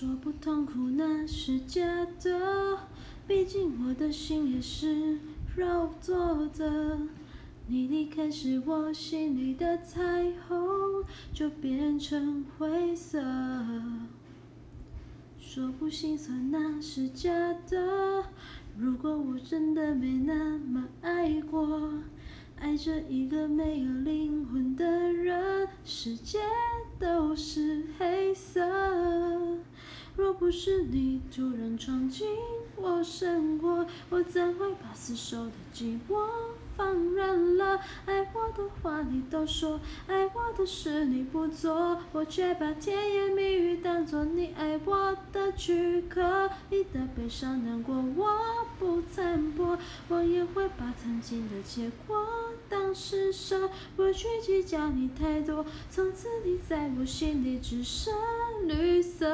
说不痛苦那是假的，毕竟我的心也是肉做的。你离开时，我心里的彩虹就变成灰色。说不心酸那是假的，如果我真的没那么爱过，爱着一个没有灵魂的人，世界都是黑色。不是你突然闯进我生活，我怎会把死守的寂寞？放任了，爱我的话你都说，爱我的事你不做，我却把甜言蜜语当作你爱我的躯壳。你的悲伤难过我不参破，我也会把曾经的结果当施舍，不去计较你太多。从此你在我心里只剩绿色。